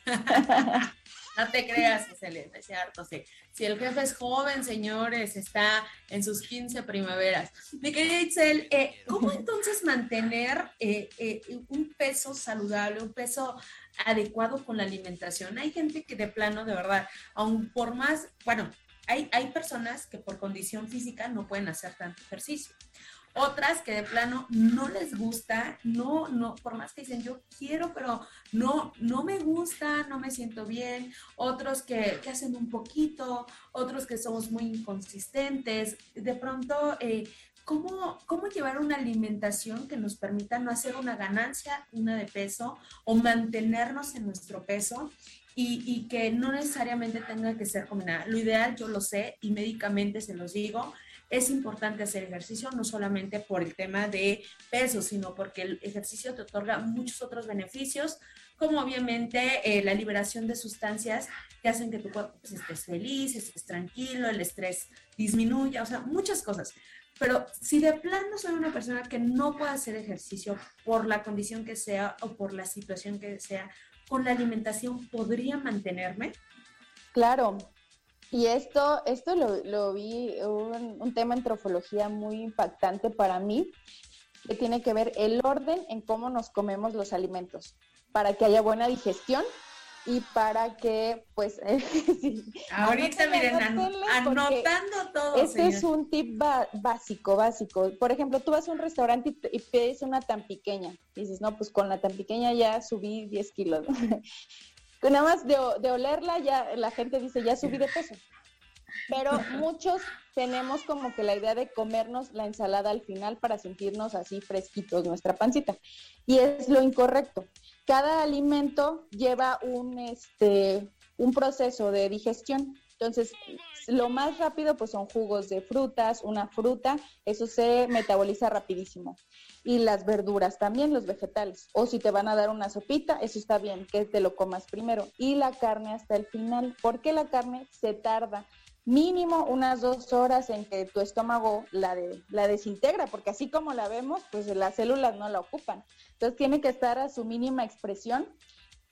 No te creas, excelente, es cierto, sí. Si el jefe es joven, señores, está en sus 15 primaveras. Mi querida Itzel, eh, ¿cómo entonces mantener eh, eh, un peso saludable, un peso adecuado con la alimentación? Hay gente que de plano, de verdad, aún por más, bueno, hay, hay personas que por condición física no pueden hacer tanto ejercicio. Otras que de plano no les gusta, no, no, por más que dicen yo quiero, pero no, no me gusta, no me siento bien. Otros que, hacen un poquito, otros que somos muy inconsistentes. De pronto, eh, ¿Cómo, ¿cómo, llevar una alimentación que nos permita no hacer una ganancia, una de peso, o mantenernos en nuestro peso y, y, que no necesariamente tenga que ser combinada? Lo ideal, yo lo sé y médicamente se los digo, es importante hacer ejercicio, no solamente por el tema de peso, sino porque el ejercicio te otorga muchos otros beneficios, como obviamente eh, la liberación de sustancias que hacen que tu cuerpo pues, estés feliz, estés tranquilo, el estrés disminuya, o sea, muchas cosas. Pero si de plano soy una persona que no puede hacer ejercicio por la condición que sea o por la situación que sea, con la alimentación podría mantenerme. Claro, y esto, esto lo, vi, un, un, tema en trofología muy impactante para mí, que tiene que ver el orden en cómo nos comemos los alimentos, para que haya buena digestión y para que, pues, ahorita miren, anotando todo. Este es un tip básico, básico. Por ejemplo, tú vas a un restaurante y, y, pides una tan pequeña. Y dices, no, pues con la tan pequeña ya subí 10 kilos. Nada más de, olerla ya la gente dice, ya subí de peso. Pero muchos tenemos como que la idea de comernos la ensalada al final para sentirnos así fresquitos nuestra pancita. Y es lo incorrecto. Cada alimento lleva un, este, un proceso de digestión. Entonces, lo más rápido pues son jugos de frutas, una fruta, eso se metaboliza rapidísimo y las verduras también, los vegetales. O si te van a dar una sopita, eso está bien, que te lo comas primero. Y la carne hasta el final, porque la carne se tarda mínimo unas dos horas en que tu estómago la, la desintegra, porque así como la vemos, pues las células no la ocupan. Entonces tiene que estar a su mínima expresión.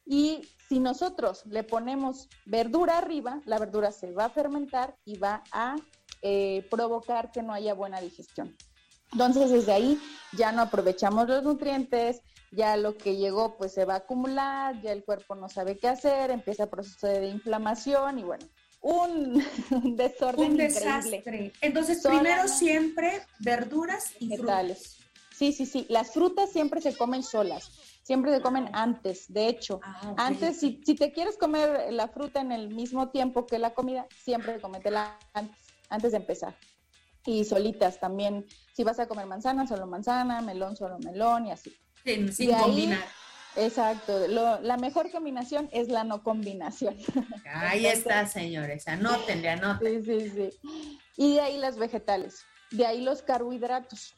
Y si nosotros le ponemos verdura arriba, la verdura se va a fermentar y va a eh, provocar que no haya buena digestión. Entonces, desde ahí ya no aprovechamos los nutrientes, ya lo que llegó pues se va a acumular, ya el cuerpo no sabe qué hacer, empieza el proceso de inflamación y bueno, un, desorden un desastre. Entonces, primero siempre verduras y vegetales. Sí, sí, sí. Las frutas siempre se comen solas, siempre se comen antes. De hecho, ah, antes, si, si, te quieres comer la fruta en el mismo tiempo que la comida, siempre cométela antes, antes de empezar. Y solitas también. Si vas a comer manzana, solo manzana, melón, solo melón y así. sin combinar. Exacto, la mejor combinación es la no combinación. Ahí está, señores, anótenle, anoten. Sí, sí, sí. Y de ahí las vegetales, de ahí los carbohidratos,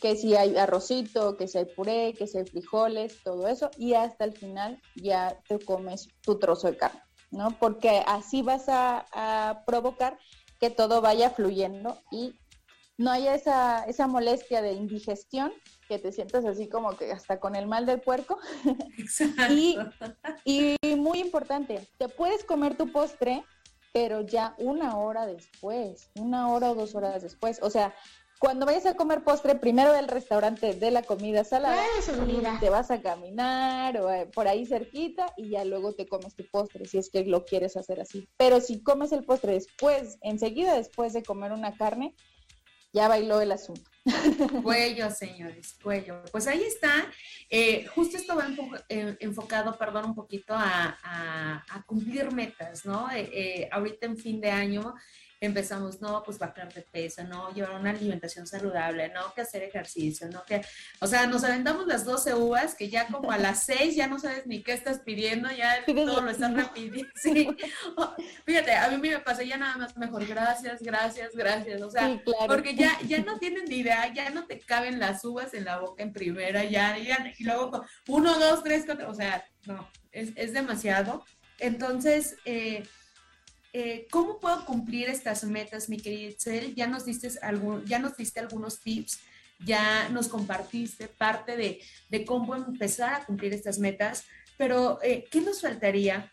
que si hay arrocito, que si hay puré, que si hay frijoles, todo eso, y hasta el final ya te comes tu trozo de carne, ¿no? Porque así vas a, a provocar que todo vaya fluyendo y no haya esa, esa molestia de indigestión que te sientas así como que hasta con el mal del puerco. Exacto. y, y muy importante, te puedes comer tu postre, pero ya una hora después, una hora o dos horas después. O sea, cuando vayas a comer postre, primero del restaurante de la comida salada, te vas a caminar o eh, por ahí cerquita y ya luego te comes tu postre, si es que lo quieres hacer así. Pero si comes el postre después, enseguida después de comer una carne, ya bailó el asunto. Cuello, señores, cuello. Pues ahí está. Eh, justo esto va eh, enfocado, perdón, un poquito a, cumplir metas, ¿no? Eh, ahorita en fin de año empezamos, no, pues bajar de peso, no, llevar una alimentación saludable, no, que hacer ejercicio, no, que, o sea, nos aventamos las 12 uvas que ya como a las 6 ya no sabes ni qué estás pidiendo, ya todo lo estás repitiendo, sí. Oh, fíjate, a mí me pasa ya nada más mejor, gracias, gracias, gracias, o sea, porque ya, ya no tienen ni idea, ya no te caben las uvas en la boca en primera, ya, ya y luego uno, dos, tres, cuatro, o sea, no, es, es demasiado. Entonces, eh, eh, ¿Cómo puedo cumplir estas metas, mi querida Itzel? Ya nos diste, algún, ya nos diste algunos tips, ya nos compartiste parte de, de cómo empezar a cumplir estas metas, pero eh, ¿qué nos faltaría?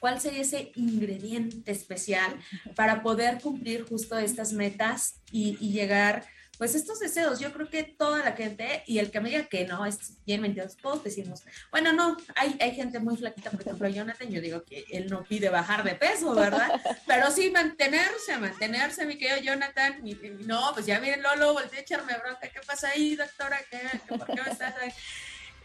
¿Cuál sería ese ingrediente especial para poder cumplir justo estas metas y, y llegar pues estos deseos, yo creo que toda la gente, y el que me diga que no, es bien mentiroso, todos decimos, bueno, no, hay, hay gente muy flaquita, por ejemplo, Jonathan, yo digo que él no pide bajar de peso, ¿verdad? Pero sí mantenerse, mantenerse, mi querido Jonathan, no, pues ya miren, Lolo, volteé a echarme bronca, ¿qué pasa ahí, doctora? ¿Qué, ¿Por qué estás ahí?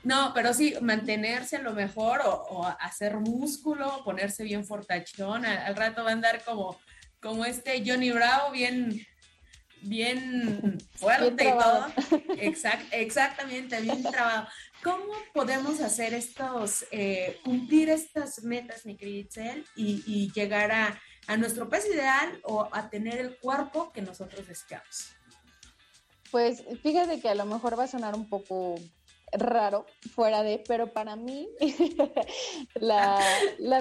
No, pero sí, mantenerse a lo mejor o, hacer músculo, ponerse bien fortachón, al, al, rato va a andar como, como este Johnny Bravo, bien bien fuerte y todo. exactamente, bien trabajado. ¿Cómo podemos hacer estos, eh, cumplir estas metas, mi querida Itzel, y, llegar a, nuestro peso ideal o a tener el cuerpo que nosotros deseamos? Pues fíjate que a lo mejor va a sonar un poco raro fuera de, pero para mí la,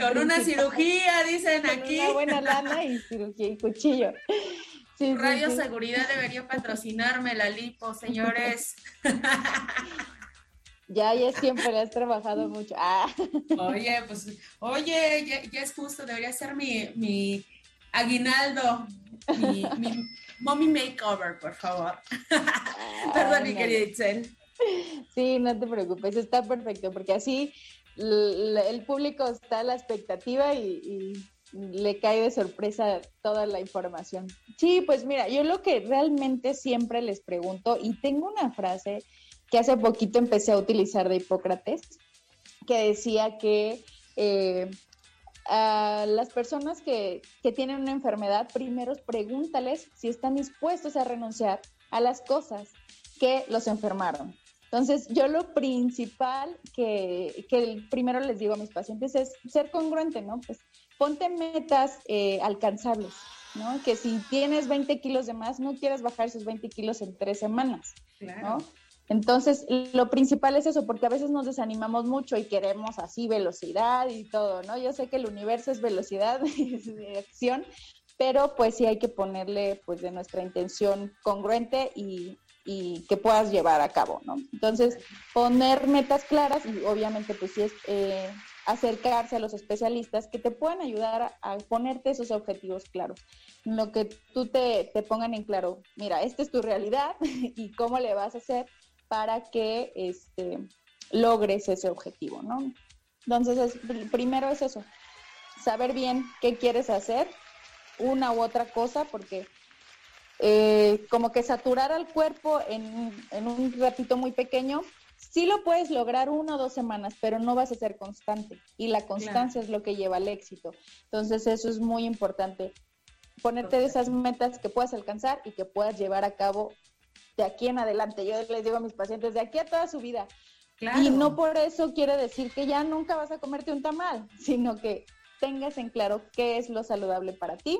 con una cirugía dicen aquí, una buena lana y cirugía y cuchillo. Radio Seguridad debería patrocinarme la lipo, señores. Ya, ya siempre has trabajado mucho. Ah. Oye, pues, oye, ya, es justo, debería ser mi, mi aguinaldo, mi, mi mommy makeover, por favor. Ah, Perdón, mi querida Itzel. Sí, no te preocupes, está perfecto, porque así el público está a la expectativa y le cae de sorpresa toda la información. Sí, pues mira, yo lo que realmente siempre les pregunto, y tengo una frase que hace poquito empecé a utilizar de Hipócrates, que decía que eh, a las personas que, que tienen una enfermedad, primero pregúntales si están dispuestos a renunciar a las cosas que los enfermaron. Entonces, yo lo principal que, que primero les digo a mis pacientes es ser congruente, ¿no? Pues ponte metas eh, alcanzables, ¿no? Que si tienes 20 kilos de más, no quieras bajar esos 20 kilos en tres semanas, ¿no? Entonces, lo principal es eso, porque a veces nos desanimamos mucho y queremos así velocidad y todo, ¿no? Yo sé que el universo es velocidad y acción, pero pues sí hay que ponerle pues de nuestra intención congruente y, y que puedas llevar a cabo, ¿no? Entonces, poner metas claras y obviamente pues sí es eh, acercarse a los especialistas que te puedan ayudar a, ponerte esos objetivos claros. Lo que tú te, pongan en claro, mira, esta es tu realidad y cómo le vas a hacer para que este, logres ese objetivo, ¿no? Entonces, primero es eso, saber bien qué quieres hacer, una u otra cosa, porque eh, como que saturar al cuerpo en, en un ratito muy pequeño, sí lo puedes lograr una o dos semanas, pero no vas a ser constante. Y la constancia es lo que lleva al éxito. Entonces, eso es muy importante. Ponerte esas metas que puedas alcanzar y que puedas llevar a cabo de aquí en adelante. Yo les digo a mis pacientes, de aquí a toda su vida. Y no por eso quiere decir que ya nunca vas a comerte un tamal, sino que tengas en claro qué es lo saludable para ti,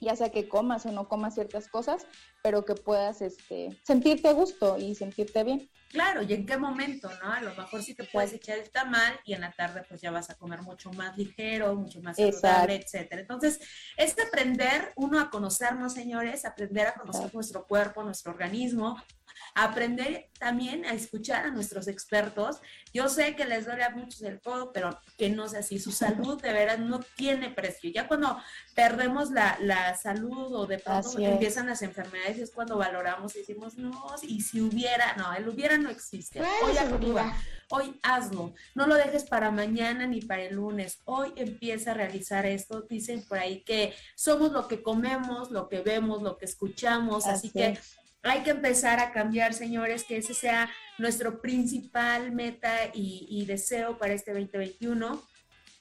ya sea que comas o no comas ciertas cosas, pero que puedas este, sentirte a gusto y sentirte bien. Claro, y en qué momento, ¿no? A lo mejor sí te puedes echar el tamal y en la tarde pues ya vas a comer mucho más ligero, mucho más saludable, etcétera. Entonces, es aprender uno a conocernos, señores, aprender a conocer nuestro cuerpo, nuestro organismo, aprender también a escuchar a nuestros expertos. Yo sé que les duele a muchos el codo, pero que no sea así. Su salud de veras no tiene precio. Ya cuando perdemos la, salud o de pronto empiezan las enfermedades es cuando valoramos y decimos, no, y si hubiera, no, el hubiera no existe. Hoy actúa, hoy hazlo. No lo dejes para mañana ni para el lunes. Hoy empieza a realizar esto. Dicen por ahí que somos lo que comemos, lo que vemos, lo que escuchamos. Así, que hay que empezar a cambiar, señores, que ese sea nuestro principal meta y, deseo para este 2021.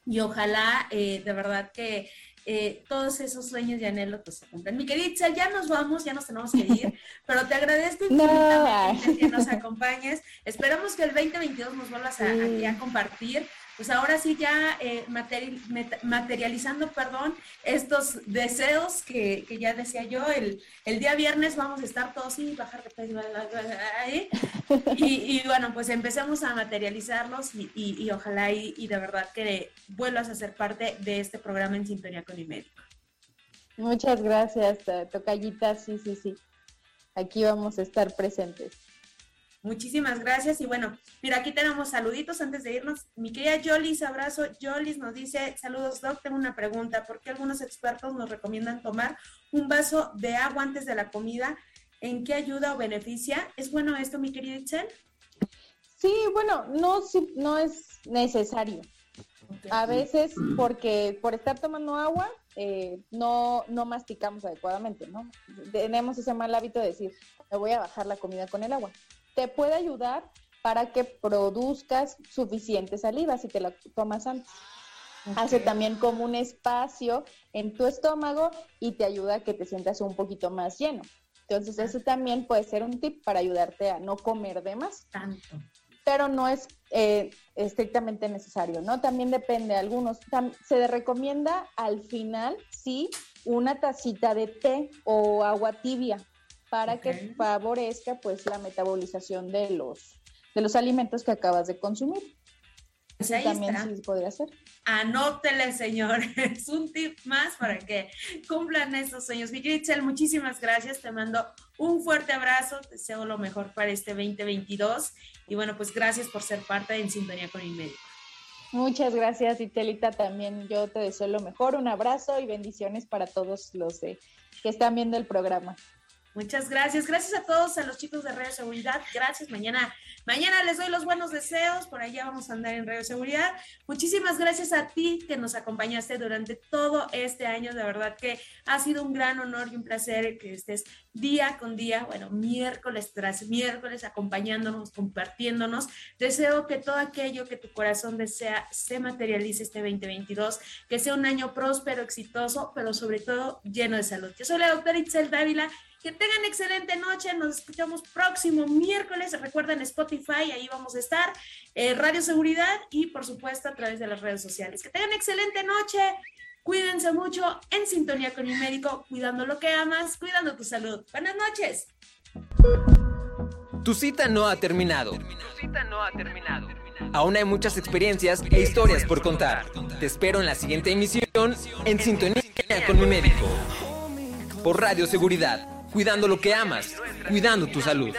Y ojalá, eh, de verdad, que eh, todos esos sueños y anhelos pues, se cumplan. Mi querida ya nos vamos, ya nos tenemos que ir, pero te agradezco infinitamente que nos acompañes. Esperamos que el 2022 nos vuelvas a, a compartir pues ahora sí ya eh, materializando, perdón, estos deseos que, ya decía yo, el, el, día viernes vamos a estar todos y bajar de peso, y, y, bueno, pues empecemos a materializarlos y, ojalá y, de verdad que vuelvas a ser parte de este programa en sintonía con mi médico. Muchas gracias, Tocayita, sí, sí, sí. Aquí vamos a estar presentes. Muchísimas gracias. Y bueno, mira, aquí tenemos saluditos antes de irnos. Mi querida Jolis, abrazo. Jolis nos dice, saludos, Doc, tengo una pregunta. ¿Por qué algunos expertos nos recomiendan tomar un vaso de agua antes de la comida? ¿En qué ayuda o beneficia? ¿Es bueno esto, mi querida Itzel? Sí, bueno, no, no es necesario. A veces porque por estar tomando agua eh, no, no masticamos adecuadamente, ¿no? Tenemos ese mal hábito de decir, me voy a bajar la comida con el agua te puede ayudar para que produzcas suficiente saliva si te la tomas antes. Hace también como un espacio en tu estómago y te ayuda a que te sientas un poquito más lleno. Entonces, eso también puede ser un tip para ayudarte a no comer de más. Tanto. Pero no es eh, estrictamente necesario, ¿no? También depende. Algunos se recomienda al final, sí, una tacita de té o agua tibia para que favorezca pues la metabolización de los, de los alimentos que acabas de consumir. Pues ahí también está. sí podría ser. Anótele, señores, un tip más para que cumplan esos sueños. Mi muchísimas gracias. Te mando un fuerte abrazo. Te deseo lo mejor para este 2022. Y bueno, pues gracias por ser parte de En Sintonía con el Médico. Muchas gracias, Itelita. También yo te deseo lo mejor. Un abrazo y bendiciones para todos los que están viendo el programa. Muchas gracias. Gracias a todos, a los chicos de Radio Seguridad. Gracias. Mañana, mañana les doy los buenos deseos. Por allá vamos a andar en Radio Seguridad. Muchísimas gracias a ti que nos acompañaste durante todo este año. De verdad que ha sido un gran honor y un placer que estés día con día, bueno, miércoles tras miércoles, acompañándonos, compartiéndonos. Deseo que todo aquello que tu corazón desea se materialice este 2022, que sea un año próspero, exitoso, pero sobre todo lleno de salud. Yo soy la doctora Itzel Dávila que tengan excelente noche. Nos escuchamos próximo miércoles. Recuerden Spotify, ahí vamos a estar. Eh, Radio Seguridad y por supuesto a través de las redes sociales. Que tengan excelente noche. Cuídense mucho en sintonía con mi médico, cuidando lo que amas, cuidando tu salud. Buenas noches. Tu cita no ha terminado. Tu cita no ha terminado. Aún hay muchas experiencias e historias por contar. Te espero en la siguiente emisión en sintonía con mi médico. Por Radio Seguridad cuidando lo que amas, cuidando tu salud.